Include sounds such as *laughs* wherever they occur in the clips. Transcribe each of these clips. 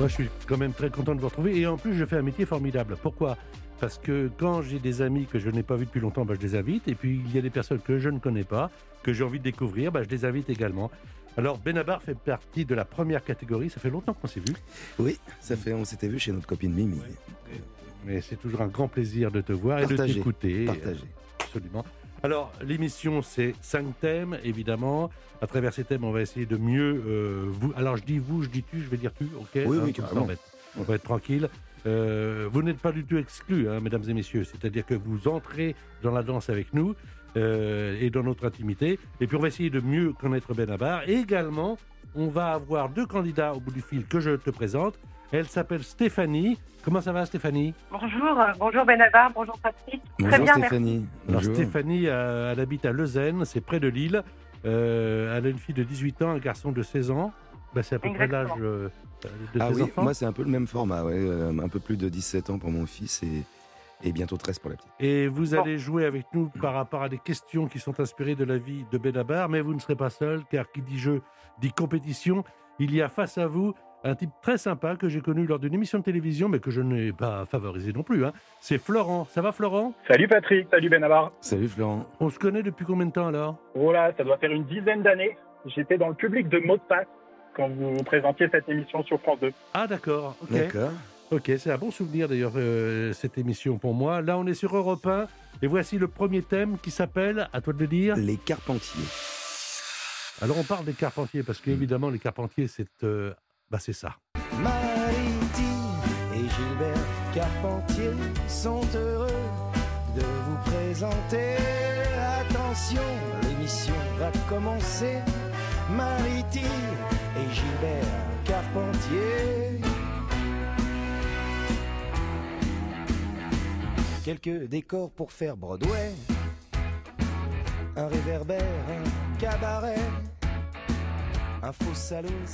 Moi, je suis quand même très content de vous retrouver. Et en plus, je fais un métier formidable. Pourquoi? Parce que quand j'ai des amis que je n'ai pas vus depuis longtemps, bah, je les invite. Et puis, il y a des personnes que je ne connais pas, que j'ai envie de découvrir, bah, je les invite également. Alors, Benabar fait partie de la première catégorie. Ça fait longtemps qu'on s'est vu. Oui, ça fait, on s'était vu chez notre copine Mimi. Mais c'est toujours un grand plaisir de te voir et de t'écouter. Partagé. Absolument. Alors, l'émission, c'est cinq thèmes, évidemment. À travers ces thèmes, on va essayer de mieux euh, vous. Alors, je dis vous, je dis tu, je vais dire tu, ok? Oui, oui, Hein, comme ça, carrément. on, va être, on va être tranquille. Euh, vous n'êtes pas du tout exclus, hein, mesdames et messieurs. C'est-à-dire que vous entrez dans la danse avec nous euh, et dans notre intimité. Et puis, on va essayer de mieux connaître Benabar. Et également, on va avoir deux candidats au bout du fil que je te présente. Elle s'appelle Stéphanie. Comment ça va, Stéphanie? Bonjour, euh, bonjour Benabar, bonjour Patrick. Bonjour Très bien, Stéphanie. Alors Bonjour. Stéphanie, euh, elle habite à Leuzen, c'est près de Lille. Euh, elle a une fille de 18 ans, un garçon de 16 ans. Bah, c'est à peu près l'âge euh, de Ah tes oui, enfants. moi c'est un peu le même format, ouais, un peu plus de 17 ans pour mon fils et, et bientôt 13 pour la petite. Et vous Bon. allez jouer avec nous par rapport à des questions qui sont inspirées de la vie de Benabar, mais vous ne serez pas seul, car qui dit jeu dit compétition. Il y a face à vous un type très sympa que j'ai connu lors d'une émission de télévision, mais que je n'ai pas favorisé non plus. hein. C'est Florent. Ça va Florent? Salut Patrick, salut Benabar. Salut Florent. On se connaît depuis combien de temps alors? Oh là, ça doit faire une dizaine d'années. J'étais dans le public de Mot de Passe quand vous présentiez cette émission sur France 2. Ah d'accord, ok. D'accord. Ok, c'est un bon souvenir d'ailleurs, euh, cette émission pour moi. Là, on est sur Europe 1 et voici le premier thème qui s'appelle, à toi de le dire. Les Carpentiers. Alors, on parle des carpentiers parce qu'évidemment, les carpentiers, c'est euh, bah, c'est ça. Mariti et Gilbert Carpentier sont heureux de vous présenter. Attention, l'émission va commencer. Mariti et Gilbert Carpentier. Quelques décors pour faire Broadway. Un réverbère, un cabaret.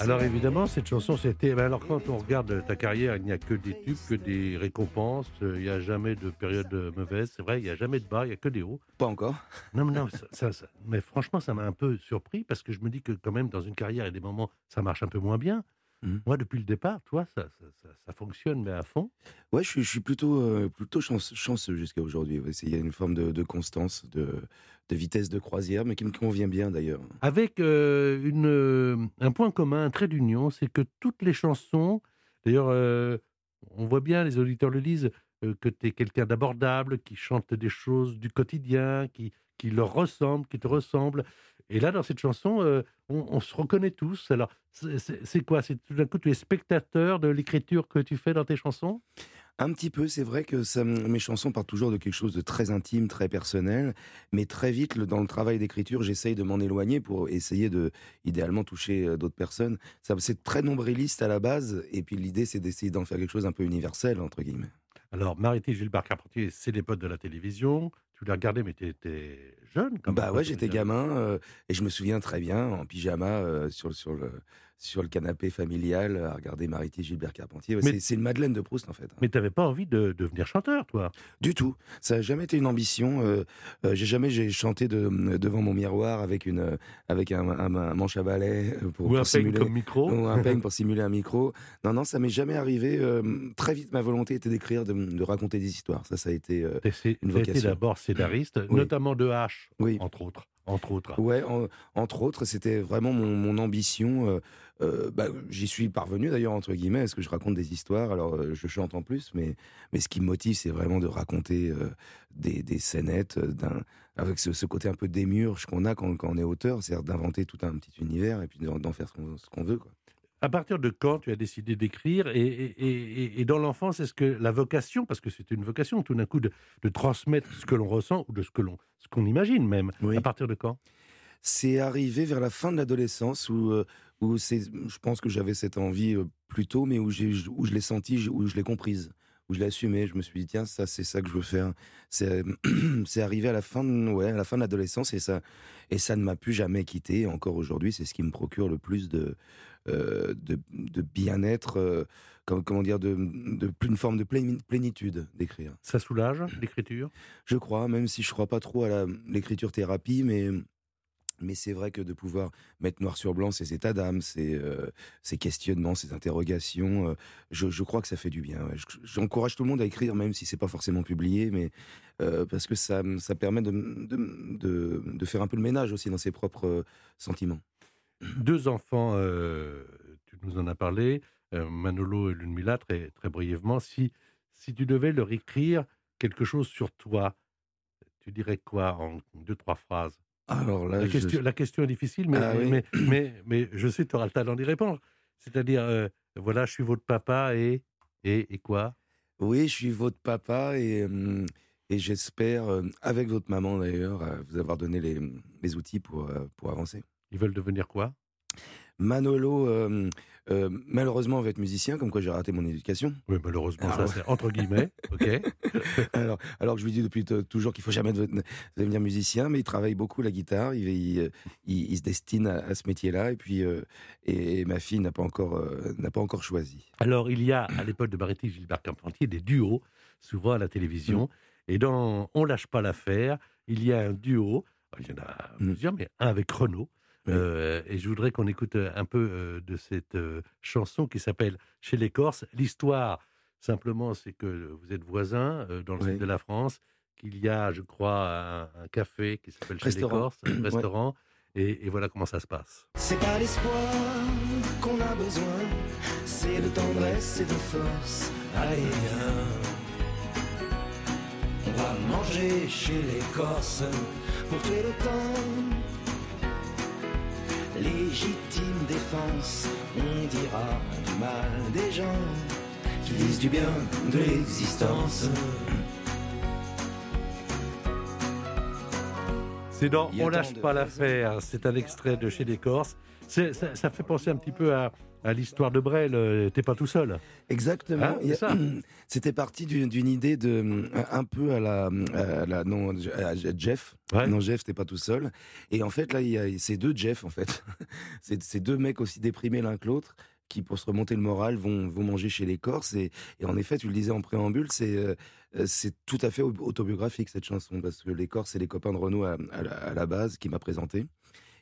Alors, évidemment, cette chanson, c'était. ben, alors, quand on regarde ta carrière, il n'y a que des tubes, que des récompenses. euh, Il n'y a jamais de période mauvaise. C'est vrai, il n'y a jamais de bas, il n'y a que des hauts. Pas encore. Non, mais non, ça, ça- ça- mais franchement, ça m'a un peu surpris parce que je me dis que, quand même, dans une carrière, il y a des moments, ça marche un peu moins bien. Mhm. Moi, depuis le départ, toi, ça, ça, ça- ça fonctionne, mais à fond. Ouais, je suis, je suis plutôt, euh, plutôt chance- chanceux jusqu'à aujourd'hui. Il y a une forme de, de constance, de, de vitesse de croisière, mais qui me convient bien d'ailleurs. avec euh, une, euh, un point commun, un trait d'union, c'est que toutes les chansons, d'ailleurs, euh, on voit bien, les auditeurs le disent, que tu es quelqu'un d'abordable, qui chante des choses du quotidien, qui, qui leur ressemble, qui te ressemble. Et là, dans cette chanson, on, on se reconnaît tous. Alors, c'est quoi? C'est tout d'un coup, tu es spectateur de l'écriture que tu fais dans tes chansons? Un petit peu, c'est vrai que ça, me- mes chansons partent toujours de quelque chose de très intime, très personnel, mais très vite, dans le travail d'écriture, j'essaye de m'en éloigner pour essayer de, idéalement, toucher euh, d'autres personnes. Ça, c'est très nombriliste à la base, et puis l'idée, c'est d'essayer d'en faire quelque chose un peu universel, entre guillemets. Alors, Marité Gilbert Carpentier, c'est des potes de la télévision. Tu l'as regardé, mais tu étais jeune quand même. Bah ouais, tu j'étais gamin, euh, et je me souviens très bien, en pyjama, euh, sur, sur, le, sur le canapé familial, à regarder Mariti Gilbert Carpentier. Ouais, Mais- c'est- une Madeleine de Proust, en fait. Mais tu n'avais pas envie de devenir chanteur, toi? Du tout. Ça n'a jamais été une ambition. Euh, euh, j'ai jamais j'ai chanté de- devant mon miroir avec une euh, avec un, un- un manche à balai euh, pour, Ou pour un peigne comme micro ou un peigne pour *laughs* simuler un micro. Non non, ça m'est jamais arrivé. Euh, très vite, ma volonté était d'écrire, de, de raconter des histoires. Ça, ça a été. euh, Une vocation. d'abord scénariste, Oui. notamment de H, oui. entre autres. Entre autres. Ouais, en- entre autres, c'était vraiment mon, mon ambition. euh, euh, bah, J'y suis parvenu d'ailleurs, entre guillemets, parce que je raconte des histoires. Alors, euh, je chante en plus, mais, mais ce qui me motive, c'est vraiment de raconter des, des scénettes avec ce, ce côté un peu démurge qu'on a quand, quand on est auteur, c'est-à-dire d'inventer tout un petit univers et puis d'en faire ce qu'on veut. À partir de quand tu as décidé d'écrire et, et- et- dans l'enfance, est-ce que la vocation, parce que c'est une vocation tout d'un coup de, de transmettre ce que l'on ressent ou de ce que l'on ce qu'on imagine même, Oui. à partir de quand? C'est arrivé vers la fin de l'adolescence où, euh, où c'est, je pense que j'avais cette envie euh, plus tôt, mais où, j'ai, où je l'ai senti, j'ai- où je l'ai comprise, où je l'ai assumé. Je me suis dit, tiens, ça, c'est ça que je veux faire. C'est, *clears throat* c'est arrivé à la fin de, ouais, à la fin de l'adolescence et ça, et ça ne m'a plus jamais quitté. Encore aujourd'hui, c'est ce qui me procure le plus de, euh, de, de bien-être, euh, comme- comment dire, de, de, une forme de pléni- plénitude d'écrire. Ça soulage *clears throat* l'écriture? Je crois, même si je crois pas trop à l'écriture thérapie, mais, mais c'est vrai que de pouvoir mettre noir sur blanc ces états d'âme, ces, euh, ces questionnements, ces interrogations, euh, je, je crois que ça fait du bien. ouais. J'encourage tout le monde à écrire, même si c'est pas forcément publié, mais euh, parce que ça, ça permet de, de, de, de faire un peu le ménage aussi dans ses propres sentiments. Deux enfants, euh, tu nous en as parlé, euh, Manolo et Lunmila, très, très brièvement. Si, si tu devais leur écrire quelque chose sur toi, tu dirais quoi en deux, trois phrases? Alors là, la, je- question, la question est difficile, mais, Ah oui. mais, *clears throat* mais, mais je sais que tu auras le talent d'y répondre. C'est-à-dire, euh, voilà, je suis votre papa et, et, et quoi? Oui, je suis votre papa et, et j'espère, euh, avec votre maman d'ailleurs, euh, vous avoir donné les, les outils pour, euh, pour avancer. Ils veulent devenir quoi? Manolo, euh, euh, malheureusement, va être musicien, comme quoi j'ai raté mon éducation. Oui, malheureusement, Ah ça ouais. c'est entre guillemets, *laughs* ok alors, alors que je lui dis depuis toujours qu'il faut jamais deven- devenir musicien, mais il travaille beaucoup la guitare, il, il, il- il se destine à, à ce métier-là, et puis euh, et, ma fille n'a pas encore euh, n'a pas encore choisi. Alors, il y a, à l'époque de Marie Gilbert Carpentier, des duos, souvent à la télévision. Mm. Et dans On lâche pas l'affaire, il y a un duo, il y en a Mm. plusieurs, mais un avec Renaud. Euh, et je voudrais qu'on écoute un peu euh, de cette euh, chanson qui s'appelle Chez les Corses. L'histoire, simplement, c'est que vous êtes voisins euh, dans le Oui. sud de la France, qu'il y a, je crois, un, un café qui s'appelle Chez les. Corses, un *clears throat* Ouais. restaurant. Et, et voilà comment ça se passe. C'est pas l'espoir qu'on a besoin, c'est de tendresse et de force. Allez, viens. On va manger chez les Corses pour tuer le temps. Légitime défense, on dira du mal des gens qui disent du bien de l'existence. C'est dans On lâche pas l'affaire. C'est un extrait de chez les Corses. Ça, ça fait penser un petit peu à, à l'histoire de Brel. euh, T'es pas tout seul. Exactement. Hein. *clears throat* C'était parti d'une idée de un peu à la, à la non à Jeff. Ouais. Non, Jeff, t'es pas tout seul. Et en fait, là, il y a ces deux Jeff, en fait. *laughs* c'est ces deux mecs aussi déprimés l'un que l'autre qui, pour se remonter le moral, vont, vont manger chez les Corses. Et, et en effet, tu le disais en préambule, c'est euh, c'est tout à fait autobiographique, cette chanson, parce que les Corses, c'est les copains de Renaud à, à la, à la base, qui m'a présenté,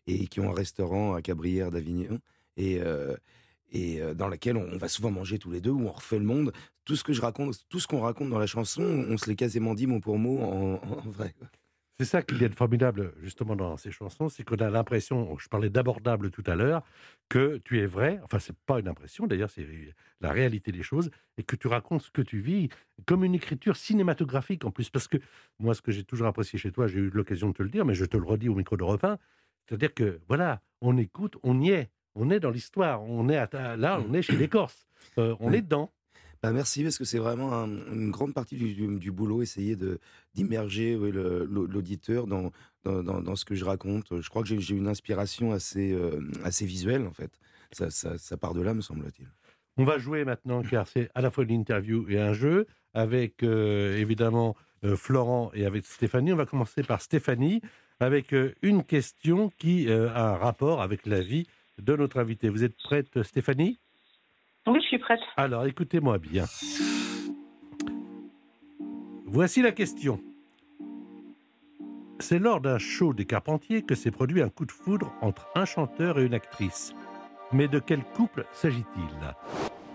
et qui ont un restaurant à Cabrières d'Avignon. Et, euh, et euh, dans laquelle on, va souvent manger tous les deux, où on refait le monde. Tout ce que je raconte, tout ce qu'on raconte dans la chanson, on se l'est quasiment dit mot pour mot en, vrai. C'est ça qu'il y a de formidable, justement, dans ces chansons. C'est qu'on a l'impression, je parlais d'abordable tout à l'heure, que tu es vrai. Enfin, c'est pas une impression, d'ailleurs, c'est la réalité des choses. Et que tu racontes ce que tu vis comme une écriture cinématographique en plus. Parce que moi, ce que j'ai toujours apprécié chez toi, j'ai eu l'occasion de te le dire, mais je te le redis au micro d'Europe 1, c'est-à-dire que, voilà, on écoute, on y est. On est dans l'histoire. On est à là, on est chez les Corses. Euh, on est dedans. Bah merci parce que c'est vraiment un- une grande partie du, du- du boulot, essayer d'immerger oui, l'auditeur dans, dans, dans- dans ce que je raconte. Je crois que j'ai- une inspiration assez, euh, assez visuelle en fait. Ça, ça, ça part de là, me semble-t-il. On va jouer maintenant, car c'est à la fois une interview et un jeu, avec euh, évidemment Florent et avec Stéphanie. On va commencer par Stéphanie, avec une question qui a un rapport avec la vie de notre invité. Vous êtes prête, Stéphanie? Oui, je suis prête. Alors, écoutez-moi bien. Voici la question. C'est lors d'un show des Carpentiers que s'est produit un coup de foudre entre un chanteur et une actrice. Mais de quel couple s'agit-il?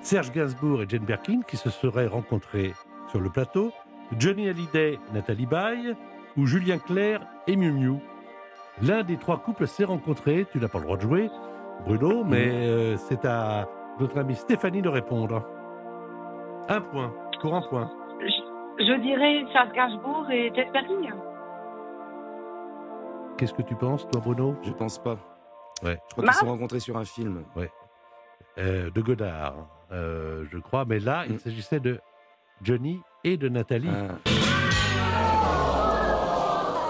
Serge Gainsbourg et Jane Birkin qui se seraient rencontrés sur le plateau, Johnny Hallyday, Nathalie Baye ou Julien Clerc et Miu Miu? L'un des trois couples s'est rencontré, tu n'as pas le droit de jouer, Bruno, mais euh, c'est à notre amie Stéphanie de répondre. Un point, pour un point. Je, je dirais Charles Gainsbourg et Jess Berling. Qu'est-ce que tu penses, toi, Bruno? Je pense pas. Ouais. Je crois qu'ils se sont rencontrés sur un film. euh, de Godard, euh, je crois. Mais là, il Mm. s'agissait de Johnny et de Nathalie. Ah,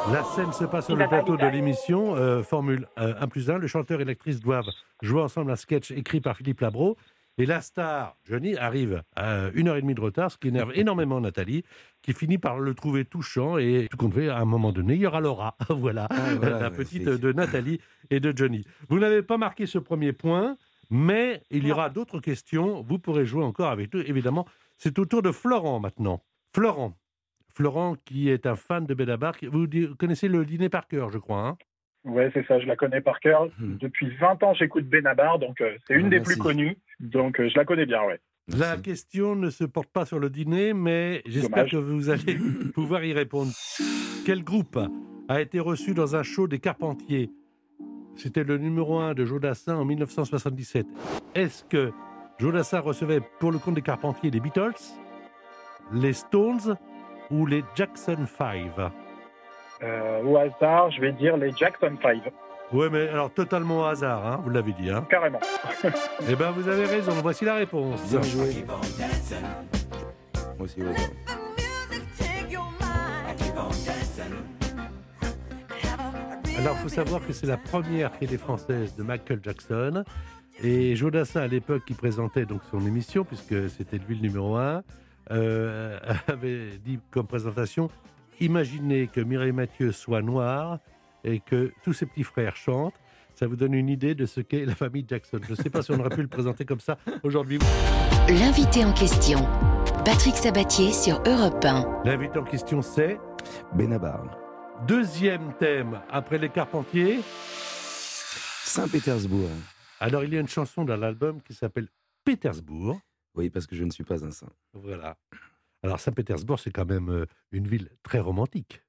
La scène se passe sur le plateau de l'émission euh, Formule 1 plus 1. Le chanteur et l'actrice doivent jouer ensemble un sketch écrit par Philippe Labro. Et la star, Johnny, arrive à une heure et demie de retard, ce qui énerve *laughs* énormément Nathalie, qui finit par le trouver touchant. Et tout compte fait, à un moment donné, il y aura Laura. *laughs* voilà, Ah, voilà, la petite de Nathalie et de Johnny. Vous n'avez pas marqué ce premier point, mais il y aura d'autres questions. Vous pourrez jouer encore avec nous. Évidemment, c'est au tour de Florent maintenant. Florent. Florent, qui est un fan de Benabar. Vous connaissez le dîner par cœur, je crois. hein? Ouais, c'est ça, je la connais par cœur. Hmm. Depuis 20 ans, j'écoute Benabar, donc euh, c'est une Ah, des merci. plus connues. Donc euh, je la connais bien, ouais. La merci. question ne se porte pas sur le dîner, mais j'espère que vous allez *laughs* pouvoir y répondre. Quel groupe a été reçu dans un show des Carpentiers? C'était le numéro 1 de Jodassin en 1977. Est-ce que Jodassin recevait pour le compte des Carpentiers les Beatles, les Stones ou les Jackson 5 Euh, au hasard, je vais dire les Jackson 5, Oui, mais alors totalement au hasard, hein, vous l'avez dit. Hein. carrément. Eh bien, vous avez raison, voici la réponse. Bien joué. Moi aussi. Alors, il faut savoir que c'est la première télé française de Michael Jackson. Et Jodassin, à l'époque, qui présentait donc son émission, puisque c'était lui le numéro un, euh, *laughs* avait dit comme présentation Imaginez que Mireille Mathieu soit noire et que tous ses petits frères chantent. Ça vous donne une idée de ce qu'est la famille Jackson. Je ne sais pas si on aurait pu le présenter comme ça aujourd'hui. L'invité en question, Patrick Sabatier sur Europe 1. L'invité en question, c'est Benabar. deuxième thème après les Carpentiers. Saint-Pétersbourg. Alors, il y a une chanson dans l'album qui s'appelle Pétersbourg. Oui, parce que je ne suis pas un saint. Voilà. Alors, Saint-Pétersbourg, c'est quand même euh, une ville très romantique.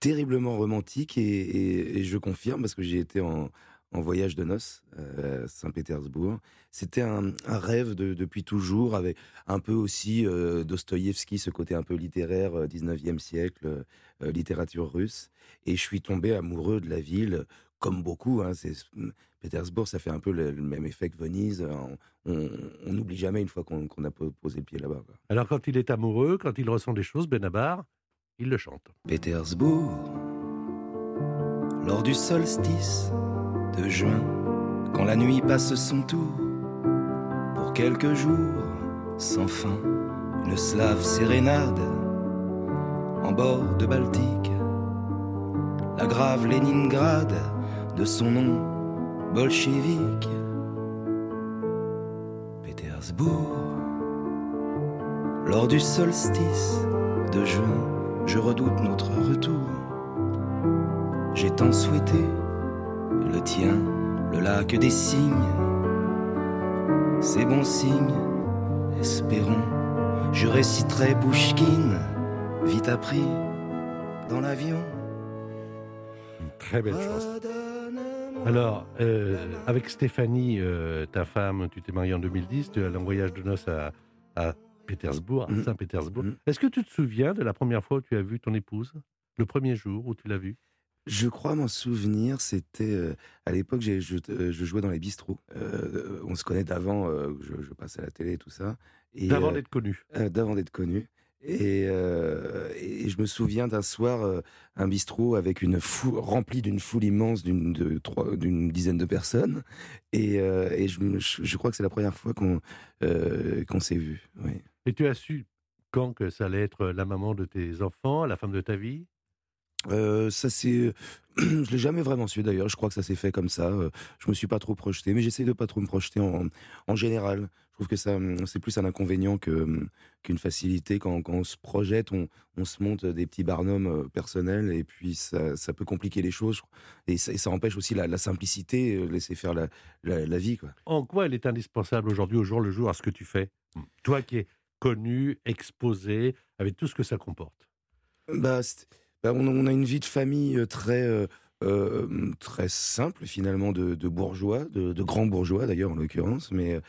Terriblement romantique et, et- et je confirme parce que j'ai été en, en voyage de noces euh, à Saint-Pétersbourg. C'était un, un rêve de- depuis toujours, avec un peu aussi euh, Dostoïevski, ce côté un peu littéraire, euh, 19e siècle, euh, littérature russe. Et je suis tombé amoureux de la ville, comme beaucoup. Hein, c'est, Pétersbourg, ça fait un peu le, le même effet que Venise. On- On n'oublie jamais une fois qu'on, qu'on a po- posé le pied là-bas. quoi. Alors, quand il est amoureux, quand il ressent des choses, Benabar, il le chante. Pétersbourg, lors du solstice de juin, quand la nuit passe son tour, pour quelques jours sans fin, une slave sérénade en bord de Baltique, la grave Léningrad de son nom bolchevique. Pétersbourg, lors du solstice de juin, je redoute notre retour. J'ai tant souhaité le tien, le lac des cygnes. C'est bon signe, espérons. Je réciterai Pouchkine, vite appris dans l'avion. Une très belle Ah. Alors, euh, avec Stéphanie, euh, ta femme, tu t'es mariée en 2010, tu allé en voyage de noces à, à Pétersbourg, à Mhm. Saint-Pétersbourg. Mhm. Est-ce que tu te souviens de la première fois où tu as vu ton épouse? Le premier jour où tu l'as vue? Je crois m'en souvenir, c'était euh, à l'époque, je, je jouais dans les bistrots. On se connaît d'avant, je, je passe à la télé et tout ça. D'avant d'être connu. d'avant d'être connu. Et, euh, et je me souviens d'un soir, euh, un bistrot avec une d'une foule immense d'une dizaine de personnes. Et, euh, je, crois que c'est la première fois qu'on s'est vu. Et tu as su quand que ça allait être la maman de tes enfants, la femme de ta vie? Euh, ça c'est, *clears throat* je l'ai jamais vraiment su d'ailleurs. Je crois que ça s'est fait comme ça. Euh, Je me suis pas trop projeté, mais j'essaie de pas trop me projeter en, en général. Je trouve que ça, hum, c'est plus un inconvénient que hum, qu'une facilité. Quand, quand on se projette, on, on se monte des petits barnums euh, personnels et puis ça, ça peut compliquer les choses. Et ça, et ça empêche aussi la, la simplicité, euh, laisser faire la, la, la vie, quoi. En quoi elle est indispensable aujourd'hui, au jour le jour, à ce que tu fais? Toi qui es connu, exposé, avec tout ce que ça comporte? Bah, c'est- bah, on, a- on a une vie de famille euh, très, euh, euh, très simple finalement, de, de bourgeois, de, de grands bourgeois d'ailleurs en l'occurrence, mais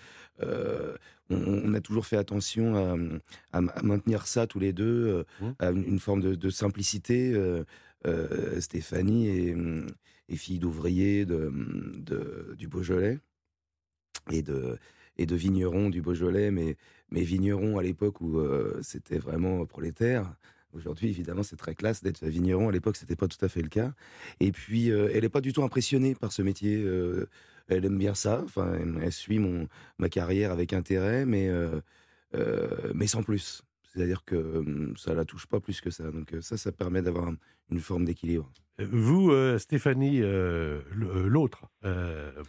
euh, on, on a toujours fait attention à, à- à maintenir ça tous les deux, Mmh. à une, une forme de, de simplicité. euh, Stéphanie est, est fille d'ouvrier de- du Beaujolais et de et de vignerons du Beaujolais, mais, mais vignerons à l'époque où c'était vraiment prolétaire. Aujourd'hui, évidemment, c'est très classe d'être vigneron. À l'époque, c'était pas tout à fait le cas. Et puis, elle n'est pas du tout impressionnée par ce métier. elle aime bien ça. Enfin, elle, suit mon, ma carrière avec intérêt, mais, mais sans plus. C'est-à-dire que hum, ça la touche pas plus que ça. Donc ça, ça permet d'avoir une forme d'équilibre. Vous, Stéphanie, l'autre,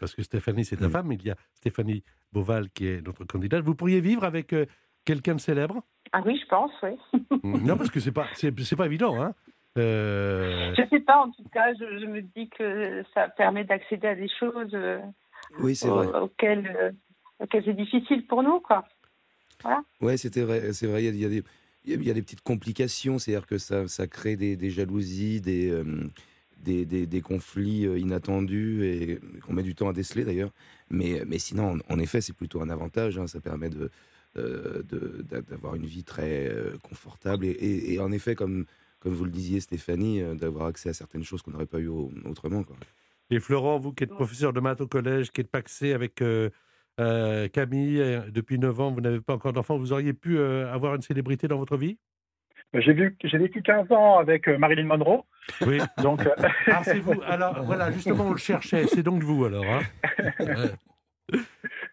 parce que Stéphanie, c'est ta mmh. femme, il y a Stéphanie Beauval qui est notre candidate. Vous pourriez vivre avec quelqu'un de célèbre? Ah oui, je pense, oui. non, parce que c'est pas, c'est, pas évident, hein. Euh... Je sais pas, en tout cas, je, me dis que ça permet d'accéder à des choses euh, oui, c'est vrai. Auxquelles, euh, auxquelles, c'est difficile pour nous, quoi. Voilà. Ouais, c'était vrai, c'est vrai. Il y, a, des, il y a des petites complications, c'est-à-dire que ça, ça crée des, des jalousies, des, euh, des, des, des, conflits inattendus et qu'on met du temps à déceler d'ailleurs. Mais, mais sinon, en, effet, c'est plutôt un avantage. Hein, ça permet de, euh, d'avoir une vie très euh, confortable et, et, en effet, comme, comme vous le disiez Stéphanie, euh, d'avoir accès à certaines choses qu'on n'aurait pas eu autrement. Quoi. Et Florent, vous qui êtes professeur de maths au collège, qui êtes paxé avec Camille depuis 9 ans, vous n'avez pas encore d'enfant, vous auriez pu avoir une célébrité dans votre vie? J'ai, vu, j'ai vécu 15 ans avec Marilyn Monroe. Oui. *laughs* Donc, ah, c'est vous. Alors, voilà, justement, on le cherchait. C'est donc vous, alors. Hein *laughs* Euh,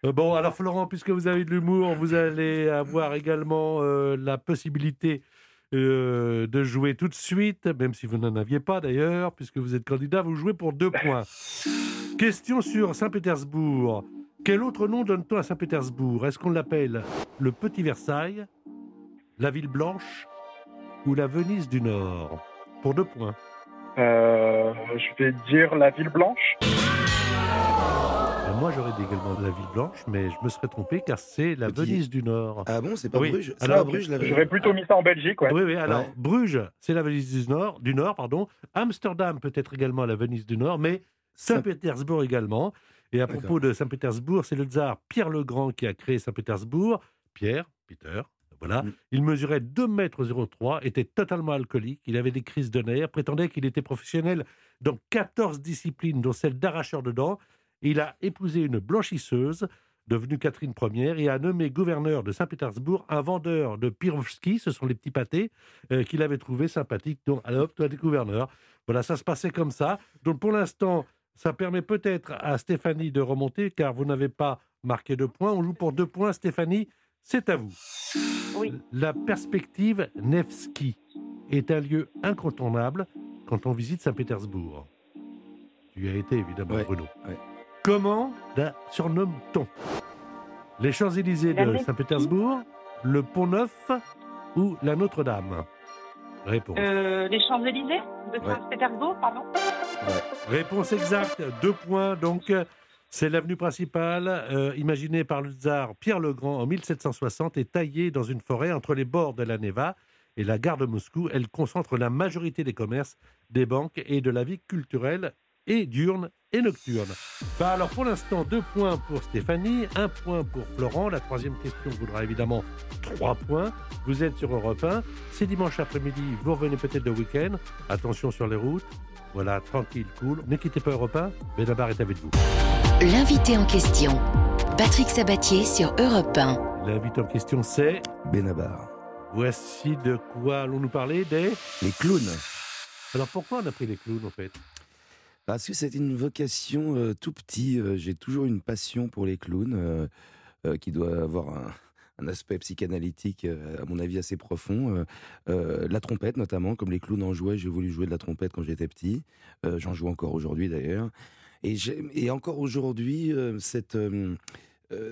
bon, alors Florent, puisque vous avez de l'humour, vous allez avoir également euh, la possibilité euh, de jouer tout de suite, même si vous n'en aviez pas d'ailleurs, puisque vous êtes candidat, vous jouez pour deux points. Question sur Saint-Pétersbourg. Quel autre nom donne-t-on à Saint-Pétersbourg? Est-ce qu'on l'appelle le Petit Versailles, la Ville Blanche ou la Venise du Nord? Pour deux points. je vais dire la Ville Blanche moi, j'aurais dit également la Ville Blanche, mais je me serais trompé car c'est la Venise du Nord. Ah bon, c'est pas Bruges Alors, Bruges, J'aurais plutôt mis ça en Belgique, ouais. Oui, oui. Alors, Bruges, c'est la Venise du Nord, du Nord, pardon. Amsterdam peut être également la Venise du Nord, mais Saint-Pétersbourg également. Et à propos de Saint-Pétersbourg, c'est le tsar Pierre le Grand qui a créé Saint-Pétersbourg. Pierre, Peter, voilà. Mm. Il mesurait 2 mètres 03, était totalement alcoolique, il avait des crises de nerfs, prétendait qu'il était professionnel dans 14 disciplines, dont celle d'arracheur de dents. Il a épousé une blanchisseuse, devenue Catherine Ier, et a nommé gouverneur de Saint-Pétersbourg un vendeur de Pirovski, ce sont les petits pâtés, euh, qu'il avait trouvé sympathiques. Donc, alors, toi, es gouverneur. Voilà, ça se passait comme ça. Donc, pour l'instant, ça permet peut-être à Stéphanie de remonter, car vous n'avez pas marqué de points. On joue pour deux points. Stéphanie, c'est à vous. Oui. La perspective Nevski est un lieu incontournable quand on visite Saint-Pétersbourg. Tu y as été, évidemment, Bruno. Comment la surnomme-t-on Les Champs-Élysées de Saint-Pétersbourg, le Pont Neuf ou la Notre-Dame? Réponse. Euh, les Champs-Élysées de Saint-Pétersbourg, pardon Réponse exacte, deux points. Donc, c'est l'avenue principale, euh, imaginée par le tsar Pierre le Grand en 1760 et taillée dans une forêt entre les bords de la Neva et la gare de Moscou. Elle concentre la majorité des commerces, des banques et de la vie culturelle et diurne et nocturne. Bah alors pour l'instant, deux points pour Stéphanie, un point pour Florent. La troisième question voudra évidemment trois points. Vous êtes sur Europe 1. C'est dimanche après-midi, vous revenez peut-être de week-end. Attention sur les routes. Voilà, tranquille, cool. Ne quittez pas Europe 1. Benabar est avec vous. L'invité en question, Patrick Sabatier sur Europe 1. L'invité en question, c'est Benabar. Voici de quoi allons-nous parler des... Les clowns. Alors pourquoi on a pris les clowns en fait? Parce que c'est une vocation tout petit. J'ai toujours une passion pour les clowns, qui doit avoir un, aspect psychanalytique, à mon avis, assez profond. la trompette, notamment, comme les clowns en jouaient, j'ai voulu jouer de la trompette quand j'étais petit. J'en joue encore aujourd'hui, d'ailleurs. Et, encore aujourd'hui, cette,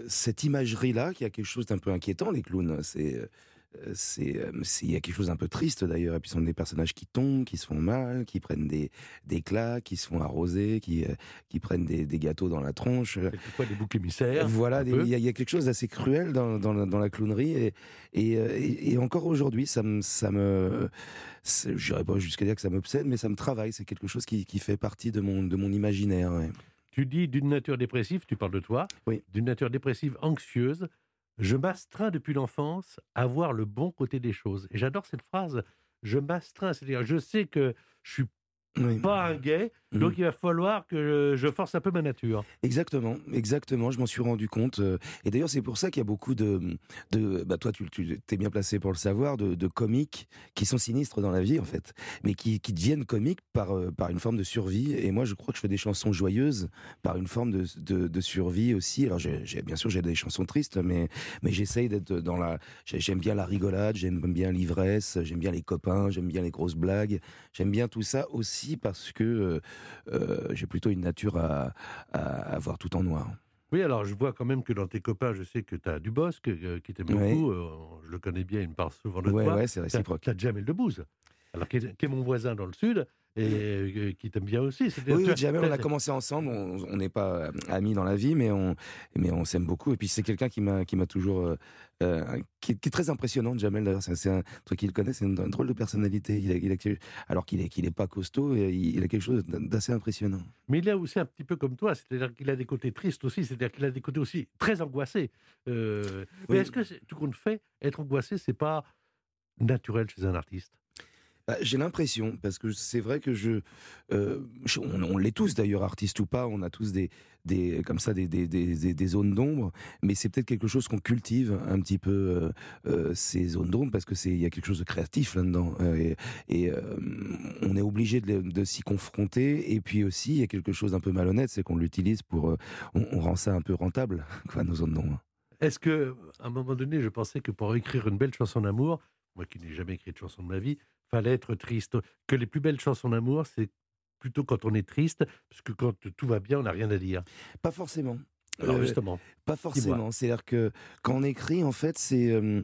cette imagerie-là, qui a quelque chose d'un peu inquiétant, les clowns, c'est c'est il y a quelque chose d'un peu triste d'ailleurs. Et puis ce sont des personnages qui tombent qui se font mal qui prennent des des claques qui se font arroser qui euh, qui prennent des, des, gâteaux dans la tronche. Quelquefois des boucs émissaires voilà il y, a quelque chose d'assez cruel dans, dans, la, dans la clownerie. Et et, euh, et, encore aujourd'hui ça me ça me j'irais pas jusqu'à dire que ça m'obsède mais ça me travaille. C'est quelque chose qui, qui fait partie de mon de mon imaginaire Tu dis d'une nature dépressive, tu parles de toi, oui. d'une nature dépressive anxieuse, je m'astreins depuis l'enfance à voir le bon côté des choses. Et j'adore cette phrase. Je m'astreins, c'est-à-dire je sais que je suis pas un gay. Mmh. Donc il va falloir que je force un peu ma nature. Exactement, exactement. Je m'en suis rendu compte. Euh, et d'ailleurs, c'est pour ça qu'il y a beaucoup de, de bah toi, tu, tu es bien placé pour le savoir, de, de, comiques qui sont sinistres dans la vie en fait, mais qui, qui deviennent comiques par euh, par une forme de survie. Et moi, je crois que je fais des chansons joyeuses par une forme de, de, de survie aussi. Alors, j'ai bien sûr, j'ai des chansons tristes, mais mais j'essaye d'être dans la. J'aime bien la rigolade, j'aime bien l'ivresse, j'aime bien les copains, j'aime bien les grosses blagues, j'aime bien tout ça aussi parce que euh, euh, j'ai plutôt une nature à, à, voir tout en noir. Oui, alors je vois quand même que dans tes copains, je sais que tu as Dubosc, euh, qui t'aime beaucoup. je le connais bien, il me parle souvent de ouais, toi. Ouais, c'est réciproque. Tu as, Jamel Debbouze, alors qui est, mon voisin dans le sud et euh, qui t'aime bien aussi. Oui, Jamel, on a commencé ensemble. On n'est pas euh, amis dans la vie, mais on, mais on s'aime beaucoup. Et puis c'est quelqu'un qui m'a, qui m'a toujours, euh, qui, est très impressionnant. Jamel, d'ailleurs, c'est un truc qu'il connaît, c'est une, drôle de personnalité. Il a, alors qu'il est, qu'il est pas costaud, il, il a quelque chose d'assez impressionnant. Mais il est aussi un petit peu comme toi, c'est-à-dire qu'il a des côtés tristes aussi, c'est-à-dire qu'il a des côtés aussi très angoissés. Mais est-ce que tout compte fait, être angoissé, c'est pas naturel chez un artiste? Bah, j'ai l'impression, parce que c'est vrai que je, euh, on, l'est tous d'ailleurs, artistes ou pas, on a tous des, des comme ça des, des, des, des zones d'ombre, mais c'est peut-être quelque chose qu'on cultive un petit peu euh, euh ces zones d'ombre parce que c'est il y a quelque chose de créatif là-dedans euh, et, on est obligé de, s'y confronter et puis aussi il y a quelque chose d'un peu malhonnête, c'est qu'on l'utilise pour, on, on, rend ça un peu rentable, *laughs* nos zones d'ombre. Est-ce que, à un moment donné, je pensais que pour écrire une belle chanson d'amour, moi qui n'ai jamais écrit de chanson de ma vie, fallait être triste. Que les plus belles chansons d'amour, c'est plutôt quand on est triste, parce que quand tout va bien, on n'a rien à dire. Pas forcément. Alors euh, justement. Pas forcément. C'est-à-dire que quand on écrit, en fait, c'est euh,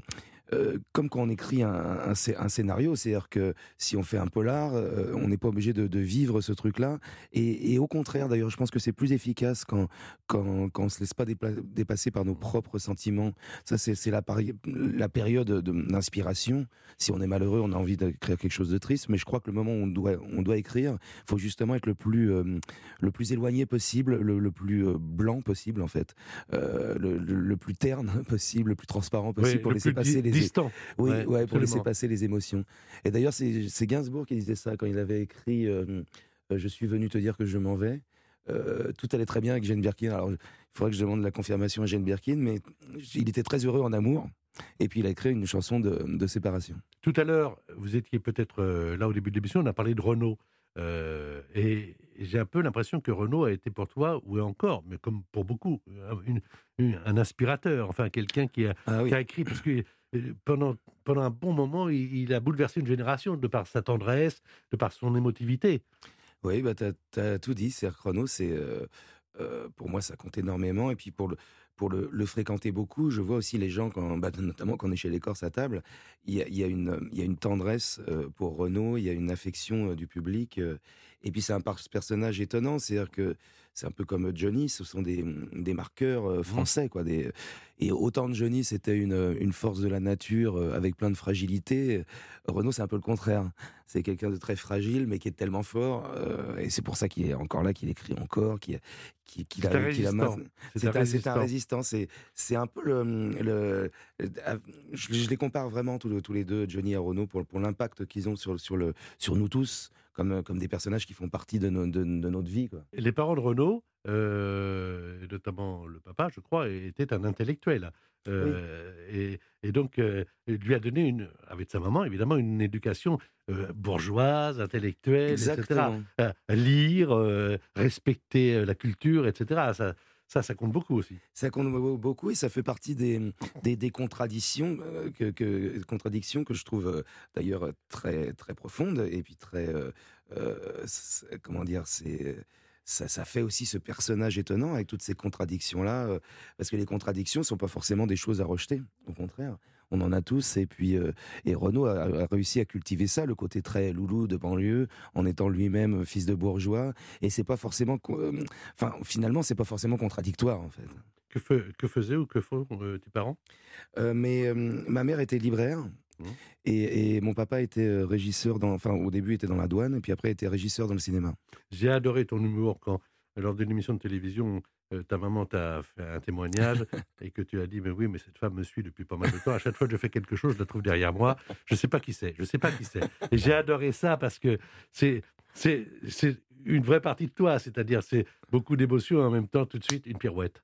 euh, comme quand on écrit un, un, un scénario, c'est-à-dire que si on fait un polar, euh, on n'est pas obligé de, de, vivre ce truc-là. Et, et, au contraire, d'ailleurs, je pense que c'est plus efficace quand, quand, quand on se laisse pas dépasser par nos propres sentiments. Ça, c'est la, la période d'inspiration. Si on est malheureux, on a envie d'écrire quelque chose de triste. Mais je crois que le moment où on doit, on doit écrire, faut justement être le plus, euh, le plus éloigné possible, le, le plus blanc possible, en fait, le, le, plus terne *laughs* possible, le plus transparent possible pour laisser passer les oui, ouais, pour laisser passer les émotions. Et d'ailleurs, c'est Gainsbourg qui disait ça quand il avait écrit euh, euh, Je suis venu te dire que je m'en vais. Euh, tout allait très bien avec Jane Birkin. Alors, il faudrait que je demande la confirmation à Jane Birkin, mais il était très heureux en amour. Et puis, il a écrit une chanson de, de séparation. Tout à l'heure, vous étiez peut-être là au début de l'émission, on a parlé de Renault. et j'ai un peu l'impression que Renault a été pour toi, ou encore, mais comme pour beaucoup, un inspirateur, enfin quelqu'un qui, ah qui, a écrit, parce que pendant, pendant un bon moment, il, a bouleversé une génération de par sa tendresse, de par son émotivité. Oui, bah, tu as, tout dit. C'est Chrono, euh, euh, pour moi, ça compte énormément. Et puis pour le, pour le, fréquenter beaucoup, je vois aussi les gens, quand, bah, notamment quand on est chez les Corses à table, il y a, y a, y a une tendresse euh, pour Renault, il y a une affection du public. Et puis c'est un personnage étonnant, c'est-à-dire que c'est un peu comme Johnny, ce sont des, des marqueurs mmh. français, quoi. Des, et autant de Johnny, c'était une, une force de la nature euh, avec plein de fragilité. Renaud, c'est un peu le contraire. C'est quelqu'un de très fragile, mais qui est tellement fort. Euh, et c'est pour ça qu'il est encore là, qu'il écrit encore, qu'il qui, qui C'est un, résistant. C'est un peu le. le je, je, les compare vraiment tous, tous les deux, Johnny et Renaud, pour, pour l'impact qu'ils ont sur, sur, le, sur nous tous, comme, comme des personnages qui font partie de, de, de notre vie. Quoi. Les parents de Renaud, euh, notamment le papa, je crois, était un intellectuel. Euh, et, et, donc, euh, lui a donné, une, avec sa maman, évidemment, une éducation euh, bourgeoise, intellectuelle, Exactement. etc. lire, respecter la culture, etc. Ça, ça, ça compte beaucoup aussi. Ça compte beaucoup et ça fait partie des, des, des contradictions, que, que, contradictions que je trouve d'ailleurs très, très profondes et puis très. comment dire C'est ça, fait aussi ce personnage étonnant avec toutes ces contradictions-là, euh, parce que les contradictions ne sont pas forcément des choses à rejeter, au contraire. On en a tous, et puis euh, et Renaud a, réussi à cultiver ça, le côté très loulou de banlieue, en étant lui-même fils de bourgeois, et c'est pas forcément, euh, enfin finalement c'est pas forcément contradictoire en fait. Que, que faisaient ou que font tes parents? Mais ma mère était libraire, Mmh. Et, mon papa était euh, régisseur, dans, enfin au début était dans la douane, et puis après était régisseur dans le cinéma. J'ai adoré ton humour quand, lors d'une émission de télévision, euh, ta maman t'a fait un témoignage *laughs* et que tu as dit, mais oui, mais cette femme me suit depuis pas mal de temps. À chaque fois que je fais quelque chose, je la trouve derrière moi. Je ne sais pas qui c'est. Je sais pas qui c'est. Et j'ai adoré ça parce que c'est c'est une vraie partie de toi, c'est-à-dire c'est beaucoup d'émotions et en même temps tout de suite une pirouette.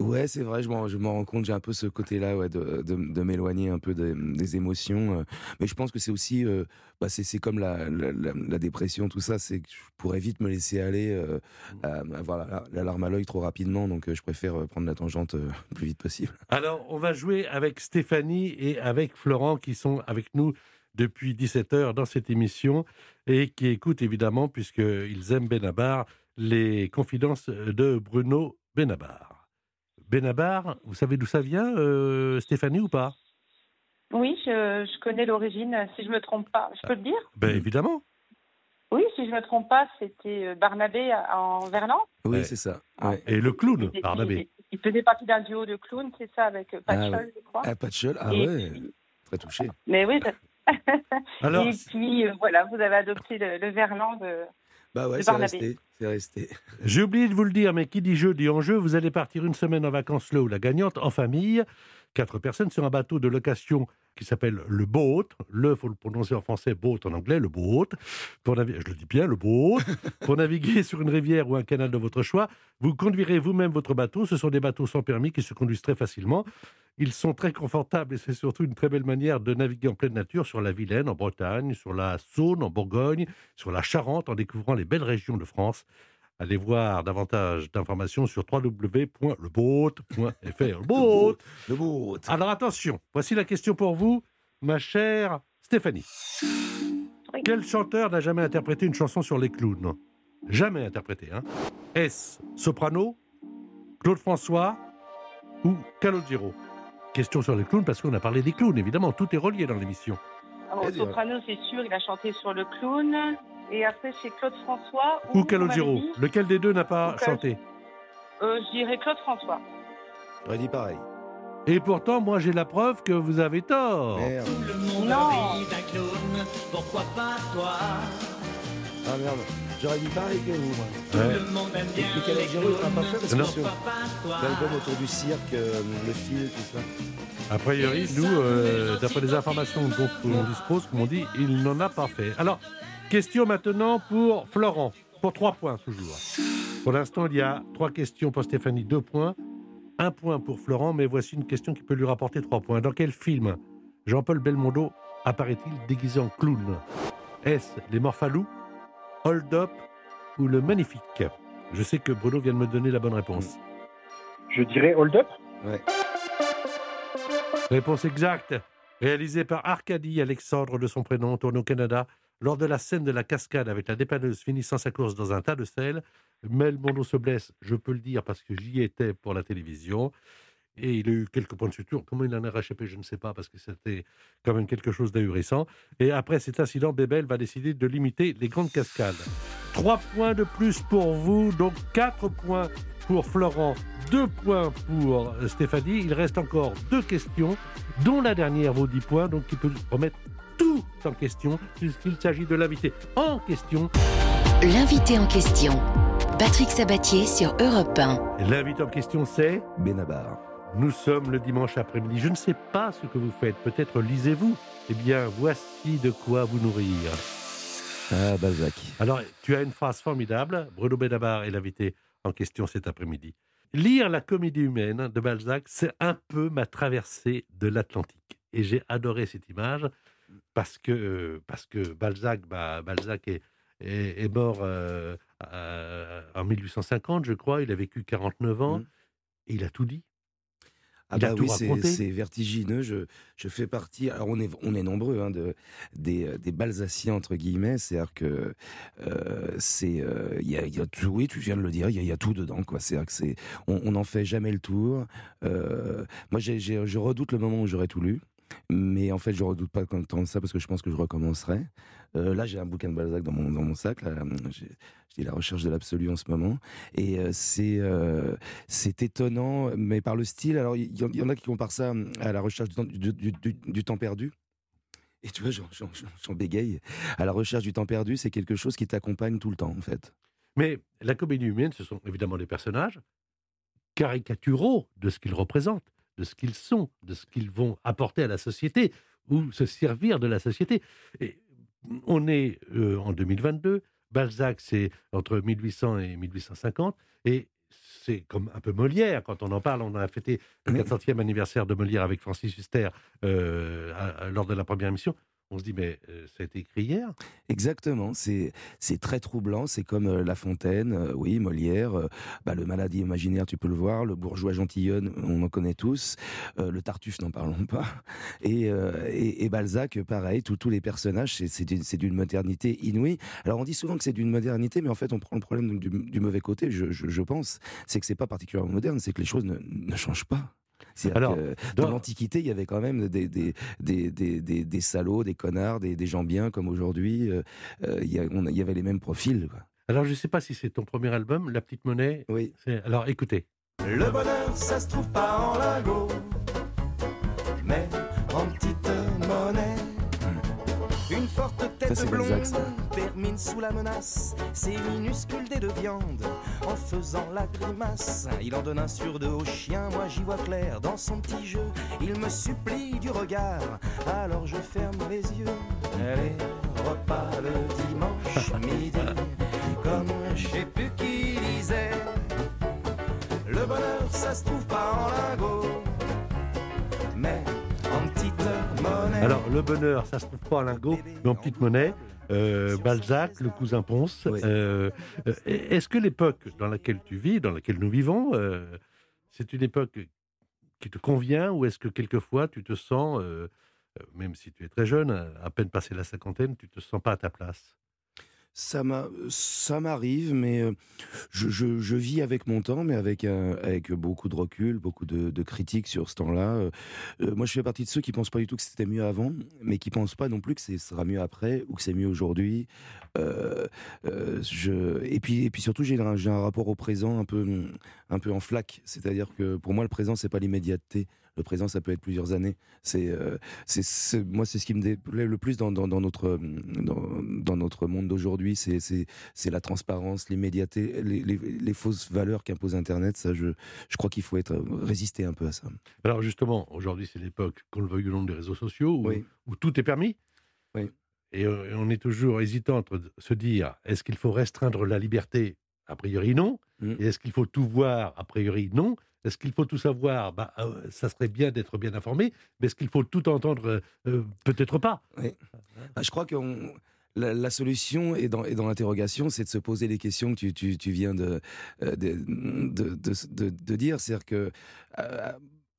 Ouais, c'est vrai, je m'en, rends compte, j'ai un peu ce côté-là ouais, de, de, m'éloigner un peu des, émotions. Euh. mais je pense que c'est aussi, euh, bah, c'est, comme la, la, dépression, tout ça, c'est que je pourrais vite me laisser aller, euh, avoir la, larme à l'œil trop rapidement, donc je préfère prendre la tangente le plus vite possible. Alors, on va jouer avec Stéphanie et avec Florent qui sont avec nous depuis 17 heures dans cette émission et qui écoutent évidemment, puisqu'ils aiment Benabar, les confidences de Bruno Benabar. Benabar, vous savez d'où ça vient, euh, Stéphanie, ou pas? Oui, je, connais l'origine, si je ne me trompe pas. Je peux le dire? Ben évidemment. Oui, si je ne me trompe pas, c'était euh, Barnabé en Verlan. Oui, c'est ça. Et le clown, Barnabé. Il, faisait partie d'un duo de clowns, c'est ça, avec Patchol, ah, je crois. Ah, Patchol, ah ouais, très touché. Mais oui, Alors, et puis, euh, voilà, vous avez adopté le, verlan de. Bah ouais, c'est resté, c'est resté. J'ai oublié de vous le dire, mais qui dit jeu dit en jeu. Vous allez partir une semaine en vacances là où la gagnante en famille. Quatre personnes sur un bateau de location qui s'appelle le boat. Le, faut le prononcer en français, boat en anglais, le boat. Pour je le dis bien, le boat. *laughs* pour naviguer sur une rivière ou un canal de votre choix, vous conduirez vous-même votre bateau. Ce sont des bateaux sans permis qui se conduisent très facilement. Ils sont très confortables et c'est surtout une très belle manière de naviguer en pleine nature sur la Vilaine, en Bretagne, sur la Saône, en Bourgogne, sur la Charente, en découvrant les belles régions de France. Allez voir davantage d'informations sur www.leboat.fr. Le boat. Alors attention, voici la question pour vous, ma chère Stéphanie. Quel chanteur n'a jamais interprété une chanson sur les clowns? Jamais interprété, hein Est-ce Soprano, Claude François ou Calogero? Question sur les clowns parce qu'on a parlé des clowns, évidemment, tout est relié dans l'émission. Ah soprano, c'est sûr, il a chanté sur le clown. Et après, c'est Claude François. Ou, ou Calogero. Lequel des deux n'a pas chanté euh, Je dirais Claude François. J'aurais dit pareil. Et pourtant, moi, j'ai la preuve que vous avez tort. Merde. Tout le monde non. d'un clown, pourquoi pas toi Ah merde, j'aurais dit pareil que vous, moi. Tout le monde aime bien Et Calogero, il sera pas fait parce que l'album autour du cirque, euh, le fil, tout ça. A priori, nous, euh, d'après les informations dont on dispose, comme on dit, il n'en a pas fait. Alors, Question maintenant pour Florent, pour trois points toujours. Pour l'instant, il y a trois questions pour Stéphanie, deux points. Un point pour Florent, mais voici une question qui peut lui rapporter trois points. Dans quel film Jean-Paul Belmondo apparaît-il déguisé en clown? Est-ce Les Morphalous, Hold Up ou Le Magnifique Je sais que Bruno vient de me donner la bonne réponse. Je dirais Hold Up Ouais. Réponse exacte. Réalisé par Arcadie Alexandre de son prénom, tourné au Canada lors de la scène de la cascade avec la dépanneuse finissant sa course dans un tas de sel, Mel Mondo se blesse, je peux le dire parce que j'y étais pour la télévision. Et il a eu quelques points de suture. Comment il en a réchappé, je ne sais pas, parce que c'était quand même quelque chose d'ahurissant. Et après cet incident, Bébel va décider de limiter les grandes cascades. Trois points de plus pour vous, donc quatre points pour Florent, deux points pour Stéphanie. Il reste encore deux questions, dont la dernière vaut dix points, donc qui peut remettre tout en question, puisqu'il s'agit de l'invité en question. L'invité en question. Patrick Sabatier sur Europe 1. L'invité en question, c'est Benabar. Nous sommes le dimanche après-midi. Je ne sais pas ce que vous faites. Peut-être lisez-vous. Eh bien, voici de quoi vous nourrir. Ah, Balzac. Alors, tu as une phrase formidable. Bruno Benabar est l'invité en question cet après-midi. Lire la comédie humaine de Balzac, c'est un peu ma traversée de l'Atlantique. Et j'ai adoré cette image parce que, parce que Balzac, bah, Balzac est, est, mort euh, en 1850, je crois. Il a vécu 49 ans. Mmh. Et il a tout dit. Ah bah oui, c'est vertigineux. Je, je, fais partie. Alors on est on est nombreux hein, de des, des Balsaciens entre guillemets. C'est-à-dire que euh, c'est euh, il y, a, y, a, tout. Oui, tu viens de le dire. Il y, y, a tout dedans quoi. C'est-à-dire que c'est on n'en fait jamais le tour. moi, j'ai je redoute le moment où j'aurai tout lu. Mais en fait, je redoute pas tant ça parce que je pense que je recommencerai. Euh, là, j'ai un bouquin de Balzac dans mon, dans mon sac. J'ai la recherche de l'absolu en ce moment. Et euh, c'est euh, étonnant, mais par le style. Alors, il y, en a qui comparent ça à la recherche du temps, du, temps perdu. Et tu vois, j'en bégaye. À la recherche du temps perdu, c'est quelque chose qui t'accompagne tout le temps, en fait. Mais la comédie humaine, ce sont évidemment des personnages caricaturaux de ce qu'ils représentent de ce qu'ils sont, de ce qu'ils vont apporter à la société ou se servir de la société. Et on est euh, en 2022. Balzac, c'est entre 1800 et 1850. Et c'est comme un peu Molière, quand on en parle, on a fêté le 400e anniversaire de Molière avec Francis Huster lors de la première émission on se dit, mais euh, été écrit hier Exactement, c'est très troublant, c'est comme La Fontaine, oui, Molière, bah, le maladie imaginaire, tu peux le voir, le bourgeois gentilhomme, on en connaît tous, le Tartuffe, n'en parlons pas, *laughs* et, et, Balzac, pareil, tous les personnages, c'est d'une modernité inouïe. Alors on dit souvent que c'est d'une modernité, mais en fait on prend le problème du, mauvais côté, je, je pense, c'est que c'est pas particulièrement moderne, c'est que les choses ne changent pas. Alors, dans, l'Antiquité, il y avait quand même des, des, des, des, des salauds, des connards, des, gens bien comme aujourd'hui. Euh, euh, il, y avait les mêmes profils. Alors, je ne sais pas si c'est ton premier album, La Petite Monnaie. Oui. Alors, écoutez. Le bonheur, ça se trouve pas en lingots, mais tête blonde termine sous la menace ses minuscules dés de viande en faisant la grimace. Il en donne un sur deux au chien, moi j'y vois clair dans son petit jeu. Il me supplie du regard, alors je ferme les yeux. Allez, repas le dimanche *laughs* midi, comme je sais plus qui disait. Le bonheur, ça se trouve pas en lingots, Alors, le bonheur, ça se trouve pas en lingots, mais en petite monnaie. Euh, Balzac, le cousin Ponce. Euh, euh, est-ce que l'époque dans laquelle tu vis, dans laquelle nous vivons, c'est une époque qui te convient ou est-ce que quelquefois tu te sens, même si tu es très jeune, à peine passé la cinquantaine, tu te sens pas à ta place? Ça m'arrive, mais euh, je, vis avec mon temps, mais avec, beaucoup de recul, beaucoup de, critiques sur ce temps-là. Euh, euh, moi, je fais partie de ceux qui pensent pas du tout que c'était mieux avant, mais qui pensent pas non plus que ce sera mieux après ou que c'est mieux aujourd'hui. Et, puis, surtout, j'ai un, un rapport au présent un peu, un peu en flaque. C'est-à-dire que pour moi, le présent, c'est pas l'immédiateté. Le présent, ça peut être plusieurs années. C'est, euh, c'est, moi, c'est ce qui me déplaît le plus dans, dans, notre, dans, notre monde d'aujourd'hui. C'est, c'est, la transparence, l'immédiateté, les, les, fausses valeurs qu'impose Internet. Ça, je, je crois qu'il faut être, résister un peu à ça. Alors, justement, aujourd'hui, c'est l'époque, qu'on le veuille ou non, des réseaux sociaux, où, où tout est permis. Oui. Et on est toujours hésitant entre se dire est-ce qu'il faut restreindre la liberté? A priori, non. Mmh. Et est-ce qu'il faut tout voir? A priori, non. Est-ce qu'il faut tout savoir? Bah, euh, Ça serait bien d'être bien informé, mais est-ce qu'il faut tout entendre? Euh, euh, Peut-être pas. Bah, je crois que la, solution est dans, l'interrogation, c'est de se poser les questions que tu, viens de, de dire. C'est-à-dire que